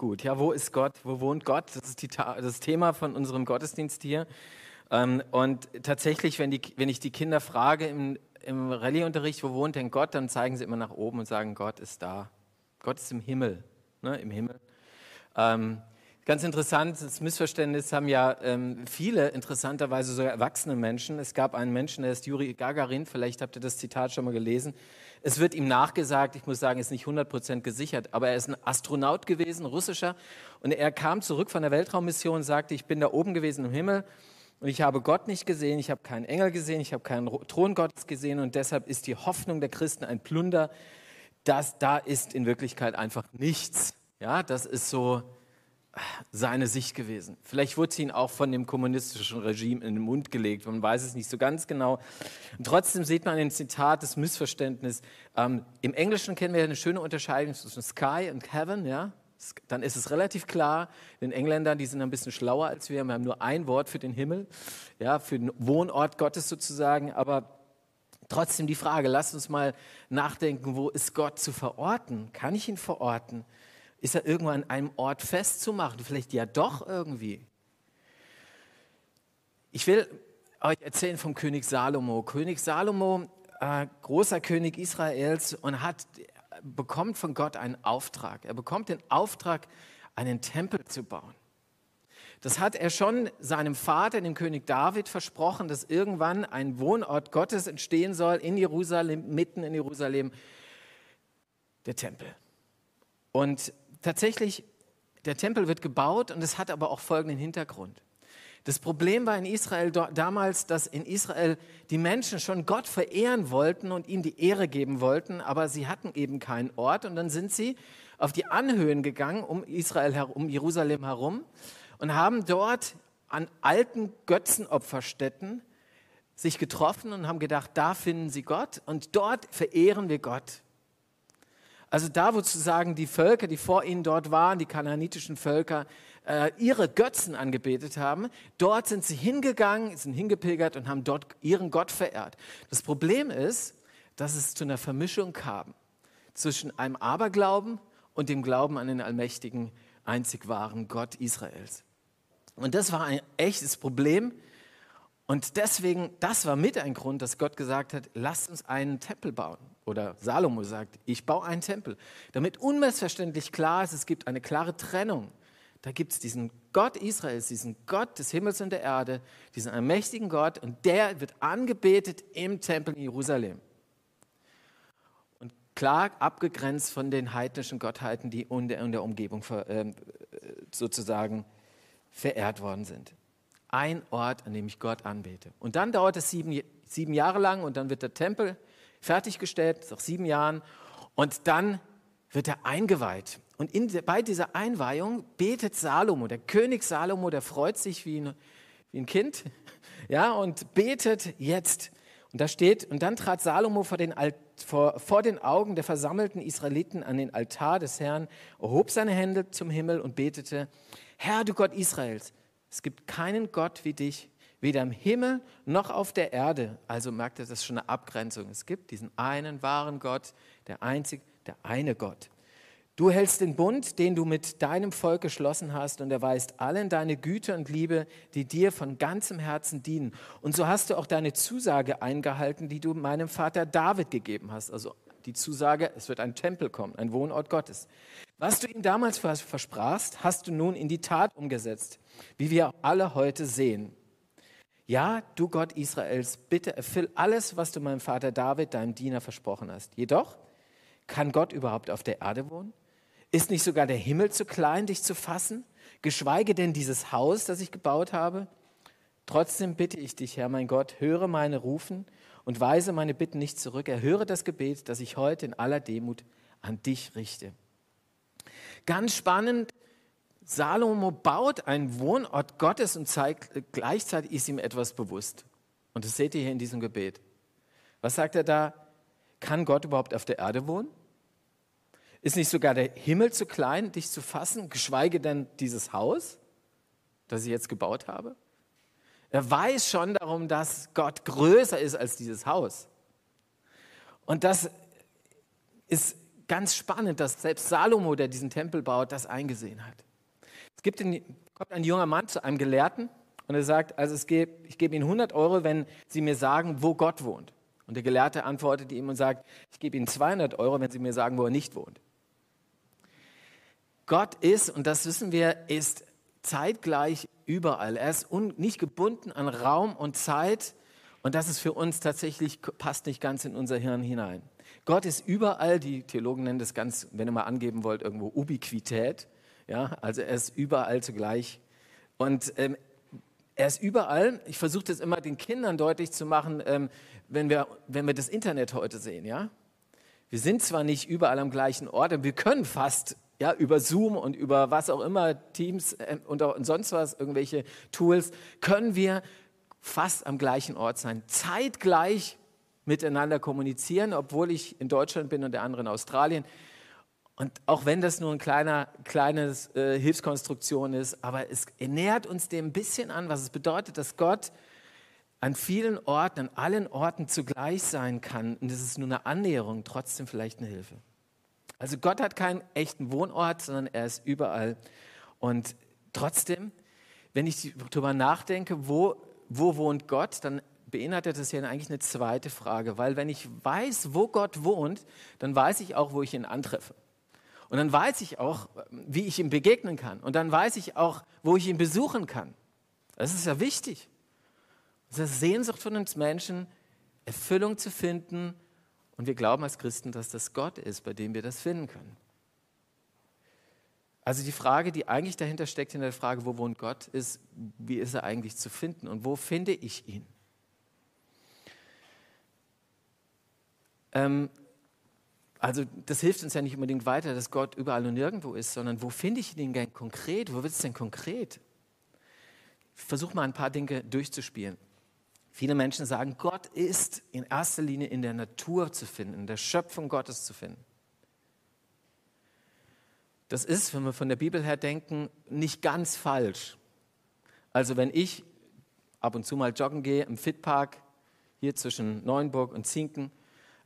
gut. Ja, wo ist Gott? Wo wohnt Gott? Das ist die, das Thema von unserem Gottesdienst hier. Ähm, und tatsächlich, wenn, die, wenn ich die Kinder frage im, im Rallyeunterricht, wo wohnt denn Gott, dann zeigen sie immer nach oben und sagen, Gott ist da. Gott ist im Himmel. Ne, Im Himmel. Ähm, Ganz interessant, das Missverständnis haben ja ähm, viele, interessanterweise sogar erwachsene Menschen. Es gab einen Menschen, der ist Juri Gagarin, vielleicht habt ihr das Zitat schon mal gelesen. Es wird ihm nachgesagt, ich muss sagen, ist nicht 100% gesichert, aber er ist ein Astronaut gewesen, russischer. Und er kam zurück von der Weltraummission und sagte, ich bin da oben gewesen im Himmel und ich habe Gott nicht gesehen, ich habe keinen Engel gesehen, ich habe keinen Thron Gottes gesehen und deshalb ist die Hoffnung der Christen ein Plunder. Das, da ist in Wirklichkeit einfach nichts. Ja, das ist so seine Sicht gewesen. Vielleicht wurde sie ihn auch von dem kommunistischen Regime in den Mund gelegt, man weiß es nicht so ganz genau. Und trotzdem sieht man im Zitat das Missverständnis. Ähm, Im Englischen kennen wir eine schöne Unterscheidung zwischen Sky und Heaven, ja. Dann ist es relativ klar, den Engländern, die sind ein bisschen schlauer als wir, wir haben nur ein Wort für den Himmel, ja, für den Wohnort Gottes sozusagen, aber trotzdem die Frage, lasst uns mal nachdenken, wo ist Gott zu verorten? Kann ich ihn verorten? Ist er irgendwo an einem Ort festzumachen? Vielleicht ja doch irgendwie. Ich will euch erzählen vom König Salomo. König Salomo, äh, großer König Israels und hat, bekommt von Gott einen Auftrag. Er bekommt den Auftrag, einen Tempel zu bauen. Das hat er schon seinem Vater, dem König David, versprochen, dass irgendwann ein Wohnort Gottes entstehen soll in Jerusalem, mitten in Jerusalem, der Tempel. Und tatsächlich, der Tempel wird gebaut und es hat aber auch folgenden Hintergrund. Das Problem war in Israel damals, dass in Israel die Menschen schon Gott verehren wollten und ihm die Ehre geben wollten, aber sie hatten eben keinen Ort und dann sind sie auf die Anhöhen gegangen um Israel um Jerusalem herum und haben dort an alten Götzenopferstätten sich getroffen und haben gedacht, da finden sie Gott und dort verehren wir Gott. Also da, wo sozusagen die Völker, die vor ihnen dort waren, die kanaanitischen Völker, äh, ihre Götzen angebetet haben, dort sind sie hingegangen, sind hingepilgert und haben dort ihren Gott verehrt. Das Problem ist, dass es zu einer Vermischung kam zwischen einem Aberglauben und dem Glauben an den allmächtigen, einzig wahren Gott Israels. Und das war ein echtes Problem. Und deswegen, das war mit ein Grund, dass Gott gesagt hat, lasst uns einen Tempel bauen oder Salomo sagt, ich baue einen Tempel, damit unmissverständlich klar ist, es gibt eine klare Trennung. Da gibt es diesen Gott Israels, diesen Gott des Himmels und der Erde, diesen allmächtigen Gott und der wird angebetet im Tempel in Jerusalem. Und klar abgegrenzt von den heidnischen Gottheiten, die in der Umgebung ähm, sozusagen verehrt worden sind. Ein Ort, an dem ich Gott anbete. Und dann dauert es sieben, sieben Jahre lang und dann wird der Tempel fertiggestellt, nach sieben Jahren. Und dann wird er eingeweiht. Und in, bei dieser Einweihung betet Salomo, der König Salomo, der freut sich wie ein, wie ein Kind, ja, und betet jetzt. Und da steht, und dann trat Salomo vor den, vor, vor den Augen der versammelten Israeliten an den Altar des Herrn, erhob seine Hände zum Himmel und betete, Herr, du Gott Israels, es gibt keinen Gott wie dich, Weder im Himmel noch auf der Erde. Also merkt ihr, das ist schon eine Abgrenzung. Es gibt diesen einen wahren Gott, der einzig, der eine Gott. Du hältst den Bund, den du mit deinem Volk geschlossen hast, und erweist allen deine Güte und Liebe, die dir von ganzem Herzen dienen. Und so hast du auch deine Zusage eingehalten, die du meinem Vater David gegeben hast. Also die Zusage, es wird ein Tempel kommen, ein Wohnort Gottes. Was du ihm damals versprachst, hast du nun in die Tat umgesetzt, wie wir alle heute sehen. Ja, du Gott Israels, bitte erfüll alles, was du meinem Vater David, deinem Diener, versprochen hast. Jedoch, kann Gott überhaupt auf der Erde wohnen? Ist nicht sogar der Himmel zu klein, dich zu fassen? Geschweige denn dieses Haus, das ich gebaut habe? Trotzdem bitte ich dich, Herr mein Gott, höre meine Rufen und weise meine Bitten nicht zurück. Erhöre das Gebet, das ich heute in aller Demut an dich richte. Ganz spannend, Salomo baut einen Wohnort Gottes und zeigt, gleichzeitig ist ihm etwas bewusst. Und das seht ihr hier in diesem Gebet. Was sagt er da? Kann Gott überhaupt auf der Erde wohnen? Ist nicht sogar der Himmel zu klein, dich zu fassen, geschweige denn dieses Haus, das ich jetzt gebaut habe? Er weiß schon darum, dass Gott größer ist als dieses Haus. Und das ist ganz spannend, dass selbst Salomo, der diesen Tempel baut, das eingesehen hat. Es gibt ein, kommt ein junger Mann zu einem Gelehrten und er sagt, also geht, ich gebe Ihnen 100 Euro, wenn Sie mir sagen, wo Gott wohnt. Und der Gelehrte antwortet ihm und sagt, ich gebe Ihnen 200 Euro, wenn Sie mir sagen, wo er nicht wohnt. Gott ist, und das wissen wir, ist zeitgleich überall. Er ist nicht gebunden an Raum und Zeit. Und das ist für uns tatsächlich, passt nicht ganz in unser Hirn hinein. Gott ist überall, die Theologen nennen das ganz, wenn ihr mal angeben wollt, irgendwo Ubiquität. Ja, also er ist überall zugleich. Und ähm, er ist überall. Ich versuche das immer den Kindern deutlich zu machen, ähm, wenn, wir, wenn wir das Internet heute sehen. Ja? Wir sind zwar nicht überall am gleichen Ort, aber wir können fast ja, über Zoom und über was auch immer, Teams äh, und, und sonst was, irgendwelche Tools, können wir fast am gleichen Ort sein, zeitgleich miteinander kommunizieren, obwohl ich in Deutschland bin und der andere in Australien. Und auch wenn das nur eine kleine kleines äh, Hilfskonstruktion ist, aber es nähert uns dem ein bisschen an, was es bedeutet, dass Gott an vielen Orten, an allen Orten zugleich sein kann. Und es ist nur eine Annäherung, trotzdem vielleicht eine Hilfe. Also Gott hat keinen echten Wohnort, sondern er ist überall. Und trotzdem, wenn ich darüber nachdenke, wo, wo wohnt Gott, dann beinhaltet das ja eigentlich eine zweite Frage. Weil wenn ich weiß, wo Gott wohnt, dann weiß ich auch, wo ich ihn antreffe. Und dann weiß ich auch, wie ich ihm begegnen kann. Und dann weiß ich auch, wo ich ihn besuchen kann. Das ist ja wichtig. Das ist Sehnsucht von uns Menschen, Erfüllung zu finden und wir glauben als Christen, dass das Gott ist, bei dem wir das finden können. Also die Frage, die eigentlich dahinter steckt, in der Frage, wo wohnt Gott, ist, wie ist er eigentlich zu finden und wo finde ich ihn? Ähm, also das hilft uns ja nicht unbedingt weiter, dass Gott überall und nirgendwo ist, sondern wo finde ich ihn denn konkret? Wo wird es denn konkret? Ich versuche mal ein paar Dinge durchzuspielen. Viele Menschen sagen, Gott ist in erster Linie in der Natur zu finden, in der Schöpfung Gottes zu finden. Das ist, wenn wir von der Bibel her denken, nicht ganz falsch. Also wenn ich ab und zu mal joggen gehe im Fitpark, hier zwischen Neuenburg und Zinken,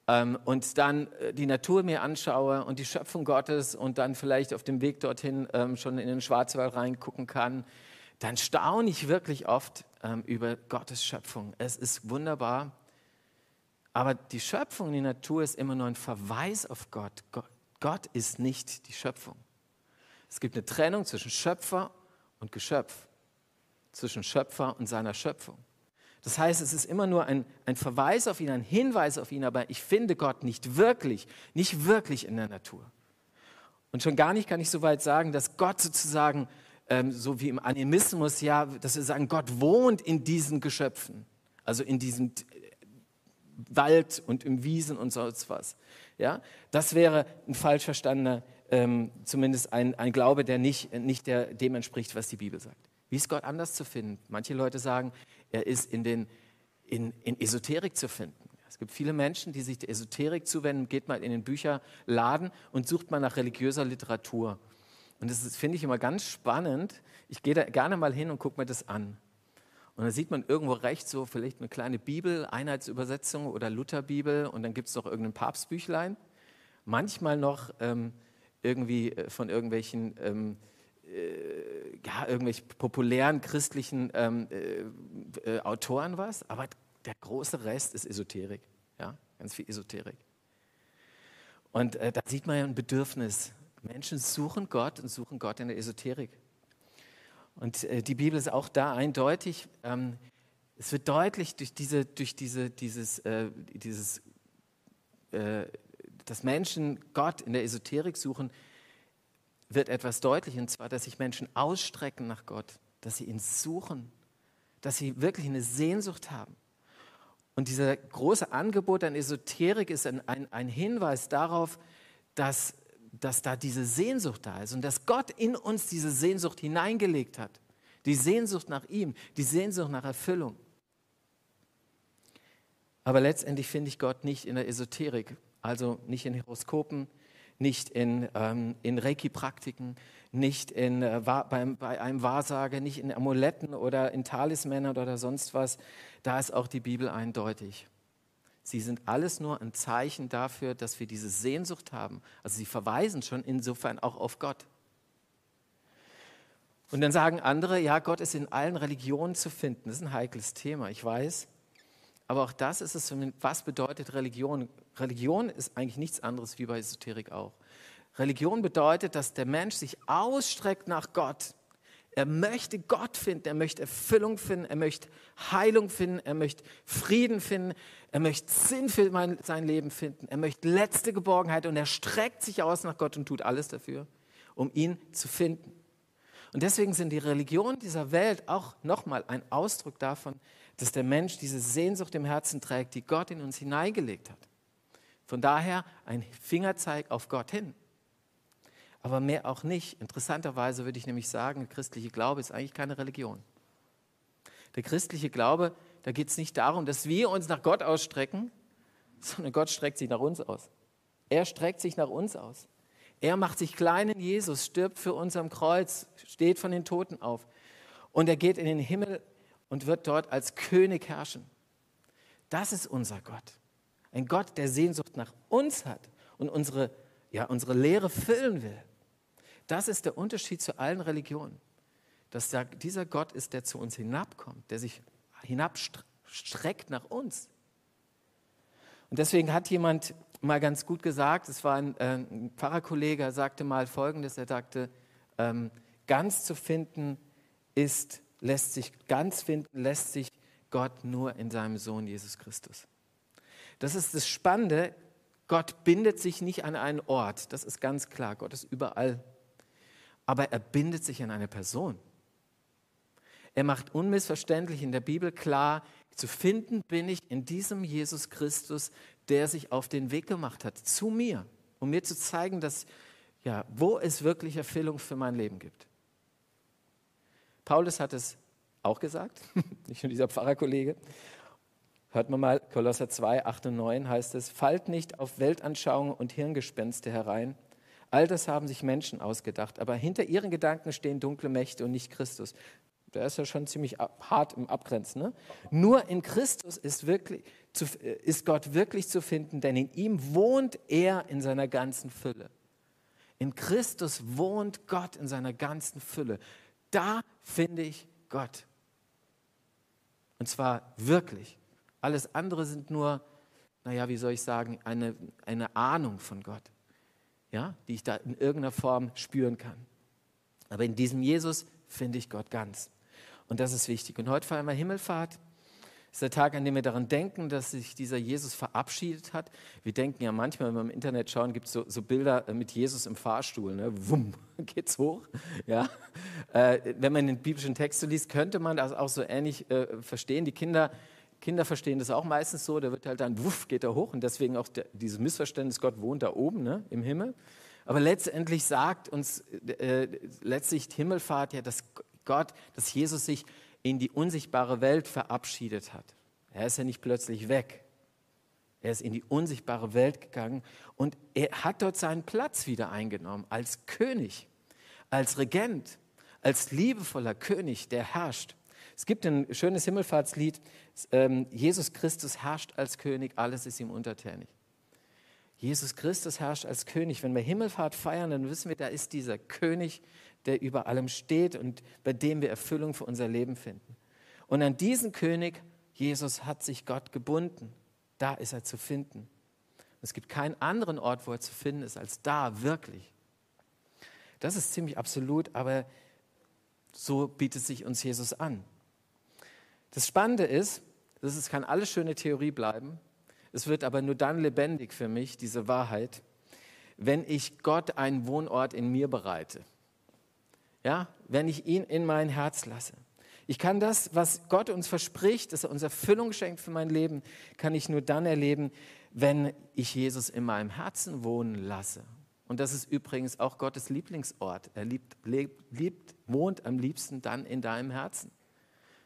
und dann äh, die Natur mir anschaue und die Schöpfung Gottes und dann vielleicht auf dem Weg dorthin ähm, schon in den Schwarzwald reingucken kann, dann staune ich wirklich oft ähm, über Gottes Schöpfung. Es ist wunderbar. Aber die Schöpfung, die Natur ist immer nur ein Verweis auf. Gott. Gott ist nicht die Schöpfung. Es gibt eine Trennung zwischen Schöpfer und Geschöpf, zwischen Schöpfer und seiner Schöpfung. Das heißt, es ist immer nur ein, ein Verweis auf ihn, ein Hinweis auf ihn, aber ich finde Gott nicht wirklich, nicht wirklich in der Natur. Und schon gar nicht kann ich so weit sagen, dass Gott sozusagen ähm, so wie im Animismus, ja, dass wir sagen, Gott wohnt in diesen Geschöpfen, also in diesem Wald und im Wiesen und sonst was. Ja, das wäre ein falsch verstandener, ähm, zumindest ein, ein Glaube, der nicht, nicht der, dem entspricht, was die Bibel sagt. Wie ist Gott anders zu finden? Manche Leute sagen, er ist in, den, in, in Esoterik zu finden. Es gibt viele Menschen, die sich der Esoterik zuwenden. Geht mal in den Bücherladen und sucht mal nach religiöser Literatur. Und das finde ich immer ganz spannend. Ich gehe da gerne mal hin und gucke mir das an. Und dann sieht man irgendwo rechts so vielleicht eine kleine Bibel, Einheitsübersetzung oder Lutherbibel und dann gibt es noch irgendein Papstbüchlein. Manchmal noch ähm, irgendwie äh, von irgendwelchen, ähm, äh, ja, irgendwelchen populären christlichen ähm, äh, äh, Autoren was, aber der große Rest ist Esoterik. Ja, ganz viel Esoterik. Und äh, da sieht man ja ein Bedürfnis Menschen suchen Gott und suchen Gott in der Esoterik. Und äh, die Bibel ist auch da eindeutig. Ähm, es wird deutlich durch, diese, durch diese, dieses, äh, dieses äh, dass Menschen Gott in der Esoterik suchen, wird etwas deutlich, und zwar, dass sich Menschen ausstrecken nach Gott, dass sie ihn suchen, dass sie wirklich eine Sehnsucht haben. Und dieser große Angebot an Esoterik ist ein, ein, ein Hinweis darauf, dass dass da diese Sehnsucht da ist und dass Gott in uns diese Sehnsucht hineingelegt hat. Die Sehnsucht nach ihm, die Sehnsucht nach Erfüllung. Aber letztendlich finde ich Gott nicht in der Esoterik, also nicht in Horoskopen, nicht in, ähm, in Reiki-Praktiken, nicht in, äh, beim, bei einem Wahrsager, nicht in Amuletten oder in Talismännern oder sonst was. Da ist auch die Bibel eindeutig. Sie sind alles nur ein Zeichen dafür, dass wir diese Sehnsucht haben. Also sie verweisen schon insofern auch auf Gott. Und dann sagen andere, ja, Gott ist in allen Religionen zu finden. Das ist ein heikles Thema, ich weiß. Aber auch das ist es, was bedeutet Religion? Religion ist eigentlich nichts anderes wie bei Esoterik auch. Religion bedeutet, dass der Mensch sich ausstreckt nach Gott. Er möchte Gott finden, er möchte Erfüllung finden, er möchte Heilung finden, er möchte Frieden finden, er möchte Sinn für mein, sein Leben finden, er möchte letzte Geborgenheit und er streckt sich aus nach Gott und tut alles dafür, um ihn zu finden. Und deswegen sind die Religionen dieser Welt auch nochmal ein Ausdruck davon, dass der Mensch diese Sehnsucht im Herzen trägt, die Gott in uns hineingelegt hat. Von daher ein Fingerzeig auf Gott hin. Aber mehr auch nicht. Interessanterweise würde ich nämlich sagen, der christliche Glaube ist eigentlich keine Religion. Der christliche Glaube, da geht es nicht darum, dass wir uns nach Gott ausstrecken, sondern Gott streckt sich nach uns aus. Er streckt sich nach uns aus. Er macht sich klein in Jesus, stirbt für uns am Kreuz, steht von den Toten auf. Und er geht in den Himmel und wird dort als König herrschen. Das ist unser Gott. Ein Gott, der Sehnsucht nach uns hat und unsere, ja, unsere Lehre füllen will. Das ist der Unterschied zu allen Religionen. Dass dieser Gott ist, der zu uns hinabkommt, der sich hinabstreckt nach uns. Und deswegen hat jemand mal ganz gut gesagt, es war ein, äh, ein Pfarrerkollege, er sagte mal Folgendes, er sagte, ähm, ganz zu finden ist, lässt sich, ganz finden lässt sich Gott nur in seinem Sohn Jesus Christus. Das ist das Spannende, Gott bindet sich nicht an einen Ort, das ist ganz klar, Gott ist überall aber er bindet sich an eine Person. Er macht unmissverständlich in der Bibel klar, zu finden bin ich in diesem Jesus Christus, der sich auf den Weg gemacht hat zu mir, um mir zu zeigen, dass ja, wo es wirklich Erfüllung für mein Leben gibt. Paulus hat es auch gesagt, nicht nur dieser Pfarrerkollege. Hört man mal, Kolosser 2, 8 und 9 heißt es, fallt nicht auf Weltanschauungen und Hirngespenste herein, All das haben sich Menschen ausgedacht, aber hinter ihren Gedanken stehen dunkle Mächte und nicht Christus. Der ist ja schon ziemlich hart im Abgrenzen. Ne? Nur in Christus ist, wirklich, äh, ist Gott wirklich zu finden, denn in ihm wohnt er in seiner ganzen Fülle. In Christus wohnt Gott in seiner ganzen Fülle. Da finde ich Gott. Und zwar wirklich. Alles andere sind nur, naja, wie soll ich sagen, eine, eine Ahnung von Gott ja, die ich da in irgendeiner Form spüren kann. Aber in diesem Jesus finde ich Gott ganz. Und das ist wichtig. Und heute feiern wir Himmelfahrt. Ist der Tag, an dem wir daran denken, dass sich dieser Jesus verabschiedet hat. Wir denken ja manchmal, wenn wir im Internet schauen, gibt es so, so, Bilder mit Jesus im Fahrstuhl. Ne? Wumm, geht's hoch. Ja? Äh, wenn man den biblischen Text so liest, könnte man das auch so ähnlich äh, verstehen. Die Kinder Kinder verstehen das auch meistens so, da wird halt dann, wuff, geht er hoch und deswegen auch der, dieses Missverständnis, Gott wohnt da oben ne, im Himmel. Aber letztendlich sagt uns äh, letztlich Himmelfahrt ja, dass Gott, dass Jesus sich in die unsichtbare Welt verabschiedet hat. Er ist ja nicht plötzlich weg. Er ist in die unsichtbare Welt gegangen und er hat dort seinen Platz wieder eingenommen als König, als Regent, als liebevoller König, der herrscht. Es gibt ein schönes Himmelfahrtslied, ähm, Jesus Christus herrscht als König, alles ist ihm untertänig. Jesus Christus herrscht als König. Wenn wir Himmelfahrt feiern, dann wissen wir, da ist dieser König, der über allem steht und bei dem wir Erfüllung für unser Leben finden. Und an diesen König, Jesus, hat sich Gott gebunden. Da ist er zu finden. Es gibt keinen anderen Ort, wo er zu finden ist, als da wirklich. Das ist ziemlich absolut, aber so bietet sich uns Jesus an. Das Spannende ist, das ist, kann alles schöne Theorie bleiben, es wird aber nur dann lebendig für mich, diese Wahrheit, wenn ich Gott einen Wohnort in mir bereite. Ja, wenn ich ihn in mein Herz lasse. Ich kann das, was Gott uns verspricht, dass er uns Erfüllung schenkt für mein Leben, kann ich nur dann erleben, wenn ich Jesus in meinem Herzen wohnen lasse. Und das ist übrigens auch Gottes Lieblingsort. Er liebt, liebt, wohnt am liebsten dann in deinem Herzen.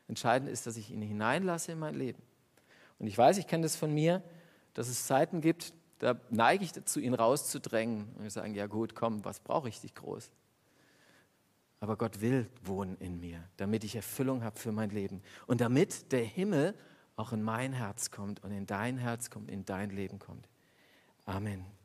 Entscheidend ist, dass ich ihn hineinlasse in mein Leben. Und ich weiß, ich kenne das von mir, dass es Zeiten gibt, da neige ich dazu, ihn rauszudrängen. Und wir sagen, ja gut, komm, was brauche ich dich groß? Aber Gott will wohnen in mir, damit ich Erfüllung habe für mein Leben. Und damit der Himmel auch in mein Herz kommt und in dein Herz kommt, in dein Leben kommt. Amen.